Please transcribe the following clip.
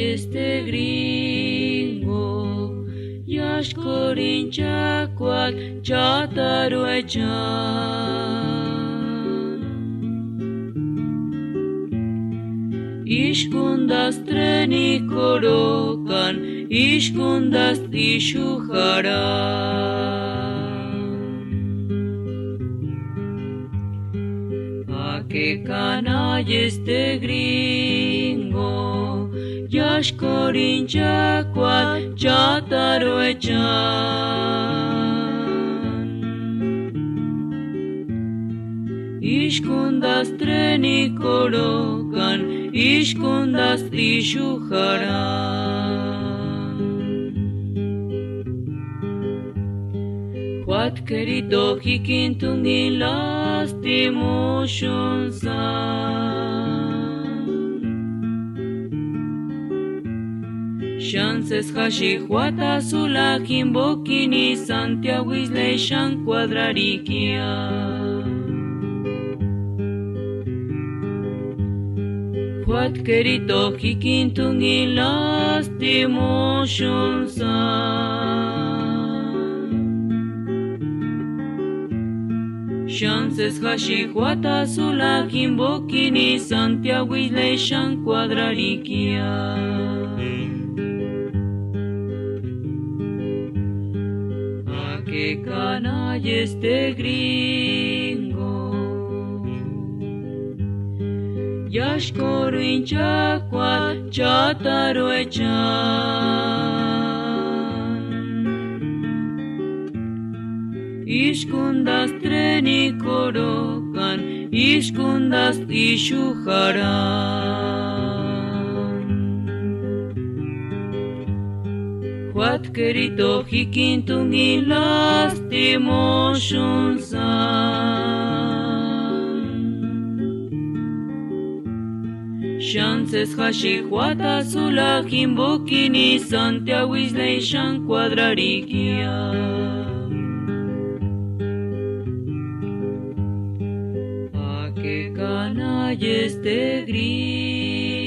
este gringo, jaskorin txataru Iskundaz trenik orokan, iskundaz isu jara. Ake este gringo, jaskorin txakuat txataro Iskundaz trenik orokan, iskundaz isu jara. Joat kerito hikintungin lastimusun zan. Chances Hashihuata Zula Kimbokini Santiago Isle Shan Cuadrariquia. Juat querido Hikintungi Lastimo Chances Hashihuata Zula Kimbokini Santiago Isle Shan Cuadrariquia. Canalla este gringo. Jaskoruin txakuat txataro etxan. Iskundaz trenik orokan, iskundaz Joat kerito hikintungin lastimosun zan. Chances hashi huata sula himbukini Santiago Islation cuadrariquia. A que canalla este gris.